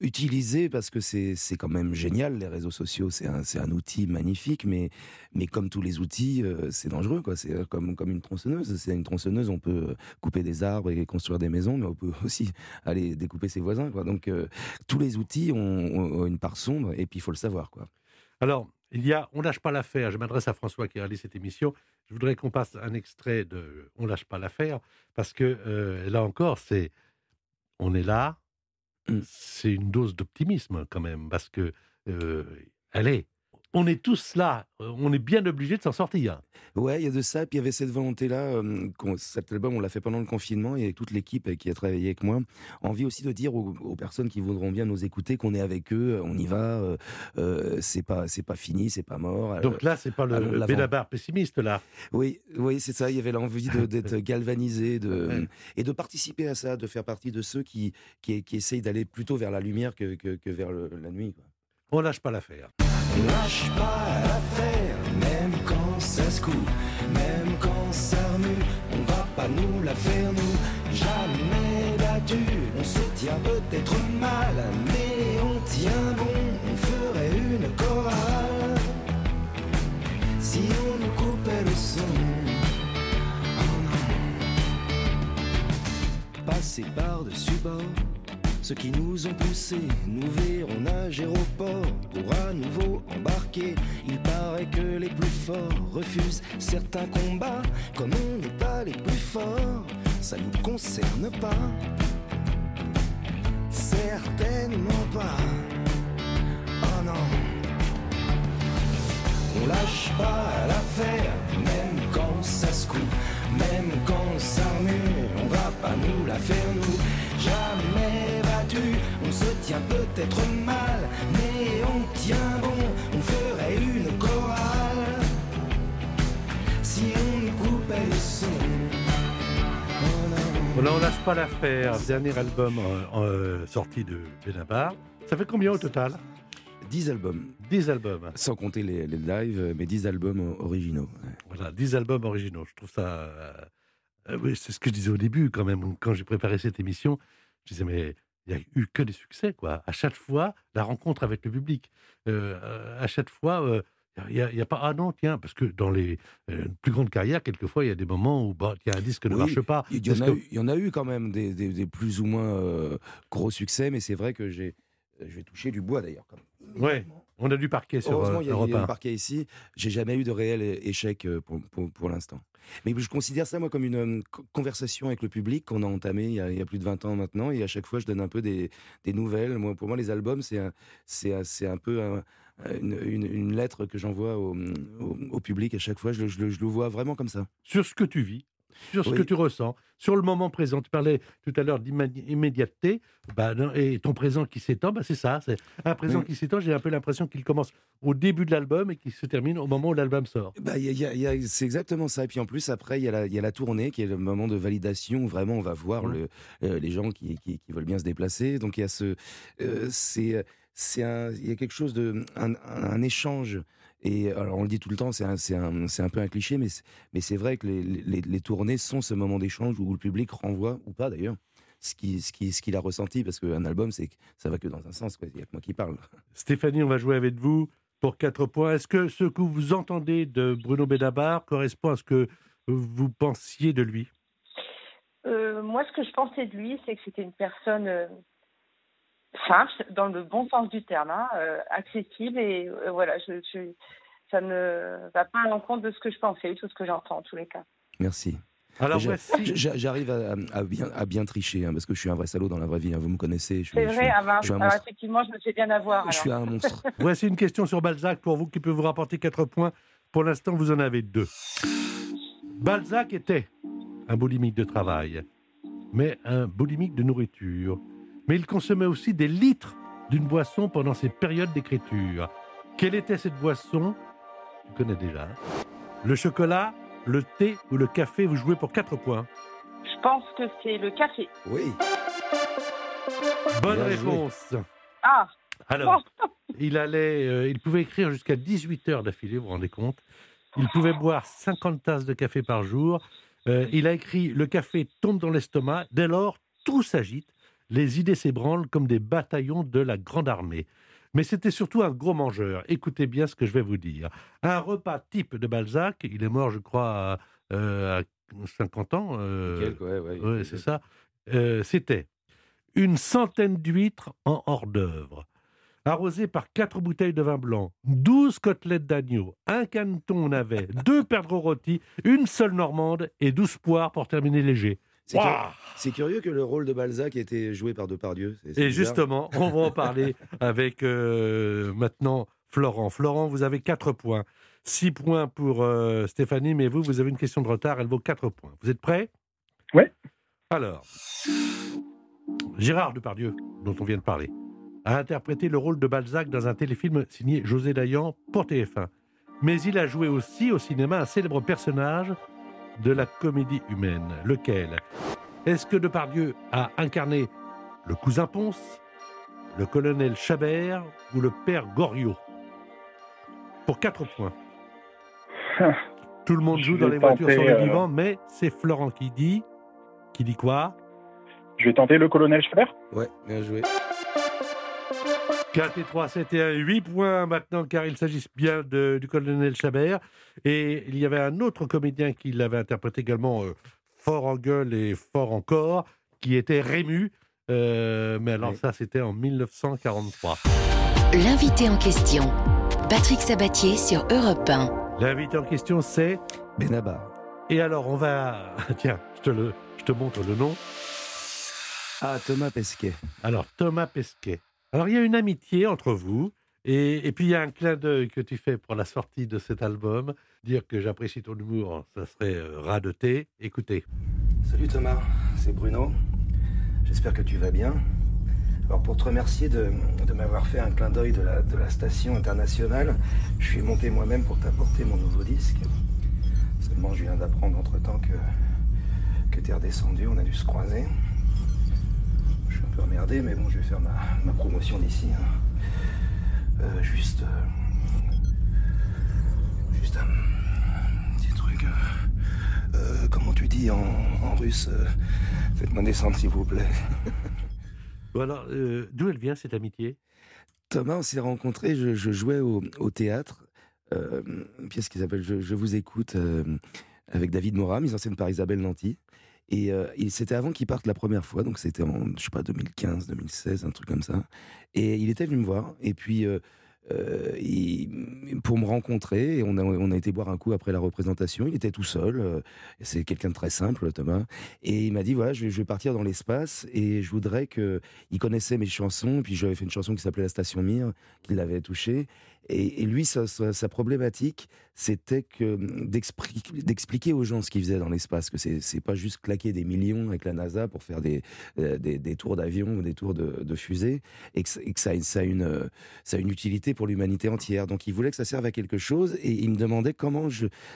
utiliser parce que c'est quand même génial les réseaux sociaux c'est un, un outil magnifique mais mais comme tous les outils euh, c'est dangereux quoi. C'est euh, comme comme une tronçonneuse. C'est une tronçonneuse on peut couper des arbres et construire des maisons mais on peut *laughs* aussi aller découper ses voisins quoi. Donc euh, tous les outils ont, une part sombre et puis il faut le savoir quoi. Alors il y a on lâche pas l'affaire. Je m'adresse à François qui a réalisé cette émission. Je voudrais qu'on passe un extrait de on lâche pas l'affaire parce que là encore c'est on est là. C'est une dose d'optimisme quand même, parce que euh, elle est on est tous là, euh, on est bien obligé de s'en sortir. Ouais, il y a de ça. Puis il y avait cette volonté-là. cet album, on l'a fait pendant le confinement et toute l'équipe qui a travaillé avec moi, envie aussi de dire aux, personnes qui voudront bien nous écouter qu'on est avec eux, on y va. Euh, c'est pas, c'est pas fini, c'est pas mort. Donc là, c'est pas le Benabar pessimiste là. Oui, oui, c'est ça. Il y avait l'envie d'être *laughs* galvanisé, de et de participer à ça, de faire partie de ceux qui qui, essayent d'aller plutôt vers la lumière que, que, vers la nuit. Quoi. On lâche pas l'affaire. Lâche pas l'affaire, même quand ça se coupe, même quand ça remue, on va pas nous la faire nous, jamais battu, on se tient peut-être mal, mais on tient bon, on ferait une chorale, si on nous coupait le son. Oh non. Passer par-dessus bord ceux qui nous ont poussés nous verront nager au port pour à nouveau embarquer. Il paraît que les plus forts refusent certains combats. Comme on n'est pas les plus forts, ça nous concerne pas. Certainement pas. Oh non. On lâche pas l'affaire, même quand ça se coupe, même quand ça remue. On va pas nous la faire nous, jamais tient peut-être mal, mais on tient bon, on ferait une chorale si on coupait le là, on lâche pas l'affaire. Dernier album euh, sorti de Benabar. Ça fait combien au total? 10 albums. 10 albums. Sans compter les, lives, mais 10 albums originaux. Voilà, 10 albums originaux. Je trouve ça. Euh, euh, oui, c'est ce que je disais au début, quand même, quand j'ai préparé cette émission. Je disais, mais il n'y a eu que des succès, quoi. À chaque fois, la rencontre avec le public. à chaque fois, il n'y a, pas, ah non, tiens, parce que dans les euh, plus grandes carrières, quelquefois, il y a des moments où bah, il y a un disque ne marche pas. Il y, en a eu, y en a eu quand même des, des, plus ou moins euh, gros succès, mais c'est vrai que j'ai, j'ai touché du bois d'ailleurs. Oui, on a du parquet sur Heureusement, il y, a, a un parquet ici. J'ai jamais eu de réel échec euh, pour, pour, pour l'instant. Mais je considère ça, moi, comme une conversation avec le public qu'on a entamé il y a, il y a, plus de 20 ans maintenant. Et à chaque fois, je donne un peu des, des nouvelles. Moi, pour moi, les albums, c'est un, c'est, un peu un, une, lettre que j'envoie au, au, public à chaque fois. Je, je, le vois vraiment comme ça. Sur ce que tu vis, sur ce que tu ressens, sur le moment présent. Tu parlais tout à l'heure d'immédiateté, bah, et ton présent qui s'étend, bah, c'est ça. C'est un présent qui s'étend. J'ai un peu l'impression qu'il commence au début de l'album et qu'il se termine au moment où l'album sort. Bah, c'est exactement ça. Et puis en plus, après, il y, a la, tournée qui est le moment de validation où vraiment on va voir le, euh, les gens qui, qui, veulent bien se déplacer. Donc il y a ce. Euh, c'est c'est il y a quelque chose de un, échange. Et alors on le dit tout le temps, c'est un, un, un, peu un cliché, mais mais c'est vrai que les, les, les, tournées sont ce moment d'échange où le public renvoie ou pas d'ailleurs ce qu'il ce qui, ce qu'il a ressenti, parce qu'un album, c'est ça va que dans un sens. Il n'y a que moi qui parle. Stéphanie, on va jouer avec vous pour quatre points. Est-ce que ce que vous entendez de Bruno Benabar correspond à ce que vous pensiez de lui? Euh, Moi, ce que je pensais de lui, c'est que c'était une personne euh, simple, dans le bon sens du terme, hein, euh, accessible et euh, voilà, je, ça ne va pas à l'encontre de ce que je pensais, tout ce que j'entends en tous les cas. Merci. Alors j'arrive à, bien, à bien tricher hein, parce que je suis un vrai salaud dans la vraie vie. Hein, vous me connaissez. C'est vrai. Ah ben, effectivement, je me fais bien avoir. Je suis un monstre. *laughs* Voici une question sur Balzac pour vous qui peut vous rapporter 4 points. Pour l'instant, vous en avez deux. Balzac était un boulimique de travail, mais un boulimique de nourriture mais il consommait aussi des litres d'une boisson pendant ses périodes d'écriture. Quelle était cette boisson? Tu connais déjà. Le chocolat, le thé ou le café Vous jouez pour 4 points. Je pense que c'est le café. Oui. Bonne réponse. Ah Alors, *laughs* il, allait, euh, il pouvait écrire jusqu'à 18 heures d'affilée, vous vous rendez compte Il pouvait boire 50 tasses de café par jour. Euh, il a écrit Le café tombe dans l'estomac. Dès lors, tout s'agite les idées s'ébranlent comme des bataillons de la grande armée. Mais c'était surtout un gros mangeur. Écoutez bien ce que je vais vous dire. Un repas type de Balzac, il est mort, je crois, à, 50 euh, ans. Euh, c'est ça. Euh, c'était une centaine d'huîtres en hors d'œuvre, arrosées par quatre bouteilles de vin blanc, douze côtelettes d'agneau, un caneton navet, deux perdreaux rôtis, une seule normande et douze poires pour terminer léger. C'est curieux que le rôle de Balzac ait été joué par Depardieu. Et justement, *laughs* on va en parler avec euh, maintenant Florent. Florent, vous avez 4 points. 6 points pour euh, Stéphanie, mais vous, vous avez une question de retard, elle vaut 4 points. Vous êtes prêts? Oui. Alors, Gérard Depardieu, dont on vient de parler, a interprété le rôle de Balzac dans un téléfilm signé José Dayan pour TF1. Mais il a joué aussi au cinéma un célèbre personnage de la comédie humaine. Lequel? Est-ce que Depardieu a incarné le cousin Ponce, le colonel Chabert ou le père Goriot? Pour 4 points. *laughs* Tout le monde joue dans les voitures sur le euh, vivant, mais c'est Florent qui dit. Qui dit quoi? Je vais tenter le colonel Chabert? Ouais, bien joué. 4 et 3, c'était un 8 points maintenant, car il s'agisse bien de, du colonel Chabert. Et il y avait un autre comédien qui l'avait interprété également euh, fort en gueule et fort en corps, qui était Rému. Euh, mais alors ça, c'était en 1943. L'invité en question, Patrick Sabatier sur Europe 1. L'invité en question, c'est Benabar. Et alors, on va... *laughs* Tiens, je te, le... je te montre le nom. Ah, Thomas Pesquet. Alors, Thomas Pesquet. Alors, il y a une amitié entre vous. Et, puis, il y a un clin d'œil que tu fais pour la sortie de cet album. Dire que j'apprécie ton humour, ça serait euh, thé. Écoutez. Salut Thomas, c'est Bruno. J'espère que tu vas bien. Alors, pour te remercier de, m'avoir fait un clin d'œil de la, station internationale, je suis monté moi-même pour t'apporter mon nouveau disque. Seulement, je viens d'apprendre entre-temps que que t'es redescendu, on a dû se croiser. Peu emmerdé, mais bon, je vais faire ma, ma promotion d'ici. hein. Euh, juste. euh, juste un petit truc. euh, euh, comment tu dis en, en russe Faites-moi descendre, s'il vous plaît. *laughs* Bon, alors, d'où elle vient cette amitié? Thomas, on s'est rencontrés, je, je jouais au, au théâtre, une pièce qui s'appelle je, Je vous écoute, avec David Morat, mise en scène par Isabelle Nanty. Et, euh, c'était avant qu'il parte la première fois, donc c'était en, je sais pas, 2015, 2016, un truc comme ça. Et il était venu me voir, et puis euh, euh, pour me rencontrer, on a, on a été boire un coup après la représentation. Il était tout seul, c'est quelqu'un de très simple, Thomas. Et il m'a dit voilà, je vais, partir dans l'espace, et je voudrais que il connaissait mes chansons, et puis j'avais fait une chanson qui s'appelait La Station Mire, qui l'avait touché. Et, lui, sa, problématique, c'était d'expli- d'expliquer aux gens ce qu'ils faisaient dans l'espace, que c'est pas juste claquer des millions avec la NASA pour faire des, euh, tours d'avion ou des tours de, de fusée, et que, ça- a- une, euh, utilité pour l'humanité entière. Donc il voulait que ça serve à quelque chose, et il me demandait comment,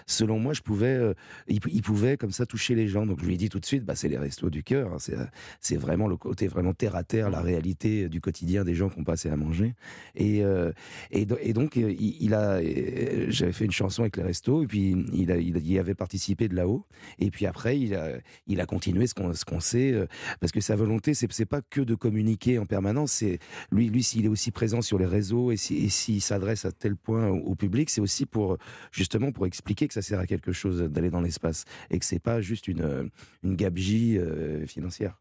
selon moi, je pouvais, euh, il, pouvait comme ça toucher les gens. Donc je lui ai dit tout de suite, bah, c'est les restos du cœur, hein, c'est c'est vraiment le côté vraiment terre à terre, la réalité du quotidien des gens qui ont passé à manger. Euh, euh, il, a, euh, j'avais fait une chanson avec les restos, et puis il, y avait participé de là-haut. Et puis après, il a, continué ce qu'on ce qu'on sait, euh, parce que sa volonté, c'est c'est pas que de communiquer en permanence. Lui, s'il est aussi présent sur les réseaux et si- et s'il s'adresse à tel point au, public, c'est aussi pour justement pour expliquer que ça sert à quelque chose d'aller dans l'espace et que c'est pas juste une, une gabegie financière.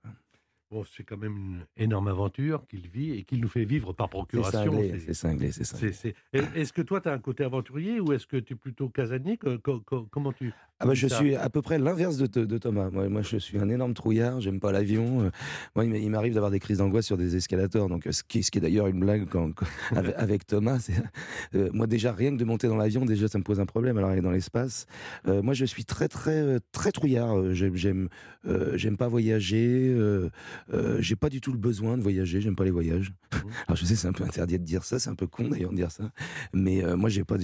Bon, c'est quand même une énorme aventure qu'il vit et qu'il nous fait vivre par procuration. cinglé, C'est- cinglé, c'est Est- Est-ce que toi, tu as un côté aventurier ou est-ce que tu es plutôt casanier Que- co- Comment tu. Ah bah, je suis à peu près l'inverse de, de- Thomas. Moi, moi, je suis un énorme trouillard. J'aime pas l'avion. Euh, Moi, il m'arrive d'avoir des crises d'angoisse sur des escalators. Donc, euh, ce qui, ce qui est d'ailleurs une blague quand, quand- *laughs* avec, avec Thomas. euh, moi, déjà, rien que de monter dans l'avion, déjà, ça me pose un problème. Alors, aller dans l'espace. Euh, moi, je suis très, très, euh, très trouillard. Euh, J'aime, j'aime, euh, j'aime pas voyager. Euh, j'ai pas du tout le besoin de voyager. J'aime pas les voyages. Mhm. *laughs* Alors, je sais, c'est un peu interdit de dire ça. C'est un peu con d'ailleurs de dire ça. Mais euh, moi, j'ai pas,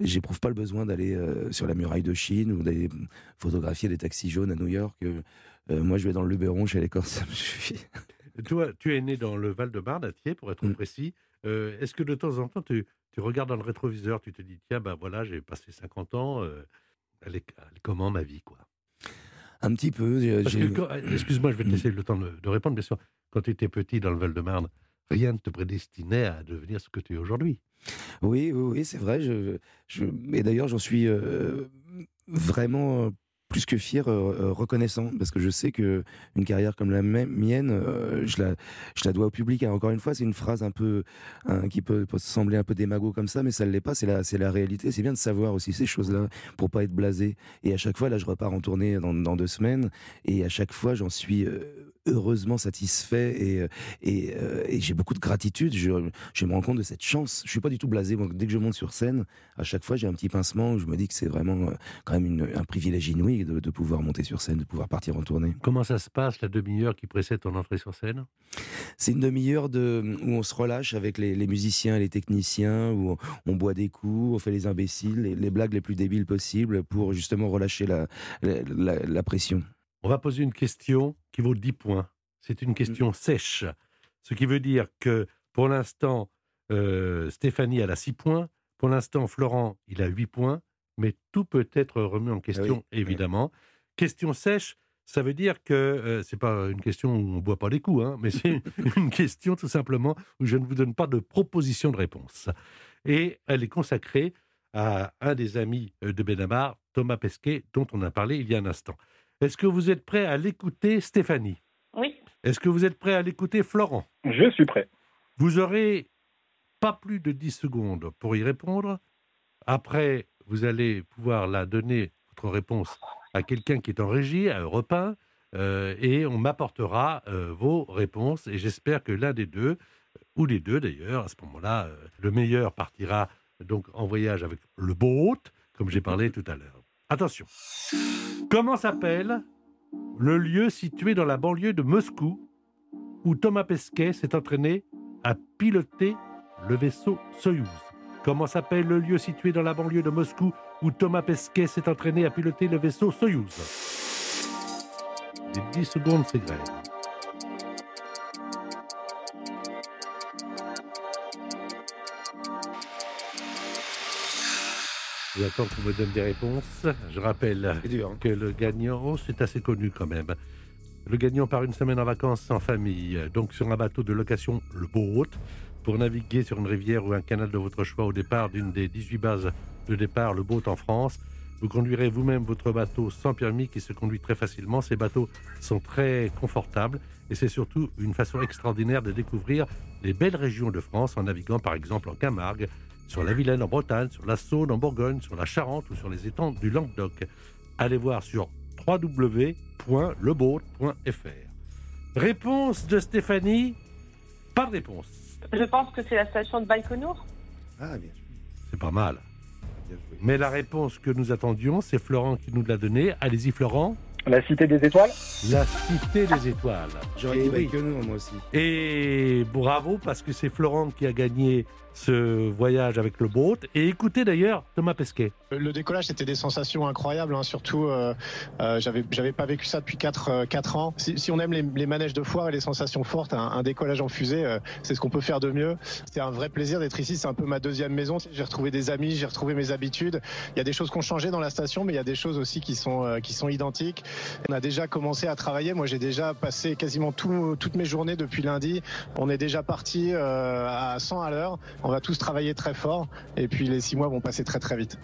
j'éprouve pas le besoin d'aller euh, sur la muraille de Chine ou d'aller photographier des taxis jaunes à New York. Moi, je vais dans le Luberon chez les Corses, *laughs* ça me suffit. Toi, tu es né dans le Val-de-Marne, à Thiers, pour être Mm. précis. Est-ce que de temps en temps, tu, tu regardes dans le rétroviseur, tu te dis, tiens, ben voilà, j'ai passé 50 ans, elle, est, elle est comment ma vie, quoi? Un petit peu. Excuse-moi, je vais te Mm. laisser le temps de, de répondre, bien sûr. Quand tu étais petit dans le Val-de-Marne, rien ne te prédestinait à devenir ce que tu es aujourd'hui. Oui, oui, oui, c'est vrai. Je, je, et d'ailleurs, j'en suis euh, vraiment euh, plus que fier, euh, euh, reconnaissant, parce que je sais que une carrière comme la mienne, euh, je la, je la dois au public. Alors, encore une fois, c'est une phrase un peu hein, qui peut, peut sembler un peu démago comme ça, mais ça ne l'est pas. C'est la, c'est la réalité. C'est bien de savoir aussi ces choses-là pour pas être blasé. Et à chaque fois, là, je repars en tournée dans, dans deux semaines, et à chaque fois, j'en suis euh, heureusement satisfait et, euh, et, euh, et j'ai beaucoup de gratitude. Je, je me rends compte de cette chance. Je suis pas du tout blasé. Dès que je monte sur scène, à chaque fois, j'ai un petit pincement où je me dis que c'est vraiment euh, quand même une- un privilège inouï de, de pouvoir monter sur scène, de pouvoir partir en tournée. Comment ça se passe la demi-heure qui précède ton entrée sur scène? C'est une demi-heure de, où on se relâche avec les, les musiciens et les techniciens, où on, on boit des coups, on fait les imbéciles, les, les blagues les plus débiles possibles pour justement relâcher la, la, la- la pression. On va poser une question qui vaut 10 points. C'est une question sèche. Ce qui veut dire que pour l'instant, euh, Stéphanie, elle a 6 points. Pour l'instant, Florent, il a 8 points. Mais tout peut être remis en question, oui. évidemment. Question sèche, ça veut dire que euh, c'est pas une question où on boit pas les coups, hein, mais c'est *laughs* une question tout simplement où je ne vous donne pas de proposition de réponse. Et elle est consacrée à un des amis euh, de Benamar, Thomas Pesquet, dont on a parlé il y a un instant. Est-ce que vous êtes prêt à l'écouter, Stéphanie? Oui. Est-ce que vous êtes prêt à l'écouter, Florent? Je suis prêt. Vous aurez pas plus de 10 secondes pour y répondre. Après, vous allez pouvoir la donner, votre réponse, à quelqu'un qui est en régie, à Europe 1, euh, et on m'apportera euh, vos réponses. Et j'espère que l'un des deux, ou les deux d'ailleurs, à ce moment-là, euh, le meilleur partira donc en voyage avec le boat, comme j'ai parlé tout à l'heure. Attention. Comment s'appelle le lieu situé dans la banlieue de Moscou où Thomas Pesquet s'est entraîné à piloter le vaisseau Soyouz? Comment s'appelle le lieu situé dans la banlieue de Moscou où Thomas Pesquet s'est entraîné à piloter le vaisseau Soyouz? Les 10 secondes. J'attends qu'on me donne des réponses. Je rappelle dur. hein. que le gagnant, oh, c'est assez connu quand même. Le gagnant part une semaine en vacances en famille, donc sur un bateau de location, le boat, pour naviguer sur une rivière ou un canal de votre choix au départ d'une des 18 bases de départ, le boat en France. Vous conduirez vous-même votre bateau sans permis qui se conduit très facilement. Ces bateaux sont très confortables et c'est surtout une façon extraordinaire de découvrir les belles régions de France en naviguant par exemple en Camargue, sur la Vilaine en Bretagne, sur la Saône en Bourgogne, sur la Charente ou sur les étangs du Languedoc. Allez voir sur www.leboat.fr. Réponse de Stéphanie, pas de réponse. Je pense que c'est la station de Baïkonour. Ah, bien, C'est pas mal. bien joué. Mais la réponse que nous attendions, c'est Florent qui nous l'a donnée. Allez-y Florent. La Cité des Étoiles La Cité des Étoiles. J'aurais dit oui. Baïkonour, moi aussi. Et bravo parce que c'est Florent qui a gagné ce voyage avec le boat. Et écoutez d'ailleurs Thomas Pesquet. Le décollage, c'était des sensations incroyables. hein. Surtout, euh, euh, j'avais, j'avais pas vécu ça depuis 4, quatre ans. Si, on aime les, manèges de foire et les sensations fortes, un, décollage en fusée, euh, c'est ce qu'on peut faire de mieux. C'est un vrai plaisir d'être ici. C'est un peu ma deuxième maison. J'ai retrouvé des amis, j'ai retrouvé mes habitudes. Il y a des choses qui ont changé dans la station, mais il y a des choses aussi qui sont, euh, qui sont identiques. On a déjà commencé à travailler. Moi, j'ai déjà passé quasiment tout- toutes mes journées depuis lundi. On est déjà parti euh, à 100 à l'heure. On va tous travailler très fort. Et puis, les six mois vont passer très, très vite.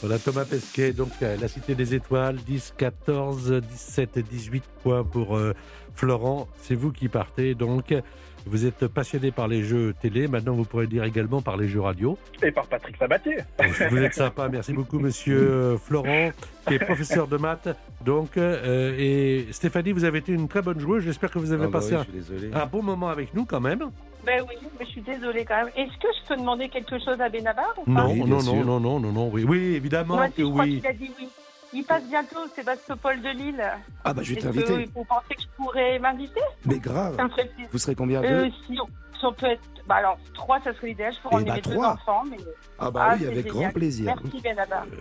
Voilà Thomas Pesquet, donc euh, la Cité des Étoiles, 10, 14, 17 et 18 points pour euh, Florent. C'est vous qui partez donc. Vous êtes passionné par les jeux télé, maintenant vous pourrez dire également par les jeux radio. et par Patrick Sabatier. Vous êtes sympa, merci beaucoup monsieur euh, Florent, qui est professeur de maths. Donc, euh, et Stéphanie, vous avez été une très bonne joueuse, j'espère que vous avez Ah bah passé oui, un bon moment avec nous quand même. Ben oui, mais je suis désolée quand même. Est-ce que je peux demander quelque chose à Benabar ou pas Non, Oui, non, non, non, non, non, non, oui, oui, évidemment Moi, que je crois oui. qu'il a dit oui. Il passe bientôt au Sébastopol de Lille. Ah bah je vais Est-ce t'inviter. que vous pensez que je pourrais m'inviter? Mais grave. Ça me ferait plaisir. Vous serez combien Euh, deux si, on, si on peut être... Bah alors, trois, ça serait l'idéal. Je pourrais Eh emmener bah, mes deux trois. enfants. Mais... Ah bah Ah, oui, avec génial. grand plaisir.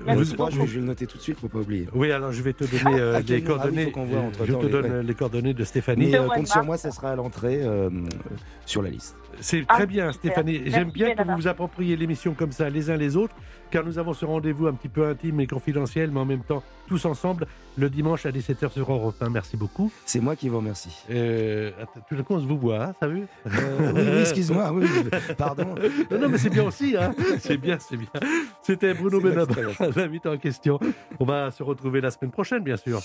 Merci. Euh, 3, je vais, beaucoup. je vais le noter tout de suite pour pas oublier. Oui, alors je vais te donner euh, Ah oui, coordonnées. voit entre je temps te les donne les coordonnées de Stéphanie. Mais euh, compte sur moi, ça sera à l'entrée euh, sur la liste. C'est Ah, très bien, super. Stéphanie. J'aime bien que vous vous appropriez l'émission comme ça, les uns les autres, car nous avons ce rendez-vous un petit peu intime et confidentiel, mais en même temps, tous ensemble, le dimanche à 17h sur Europe 1. Merci beaucoup. C'est moi qui vous remercie. Euh, tout d'un coup, on se vous voit, hein, ça vu Euh, oui, oui, excuse-moi. Oui, pardon. Non, non, mais c'est bien aussi, hein. C'est bien, c'est bien. C'était Bruno l'extrait, *laughs* l'invité en question. On va se retrouver la semaine prochaine, bien sûr.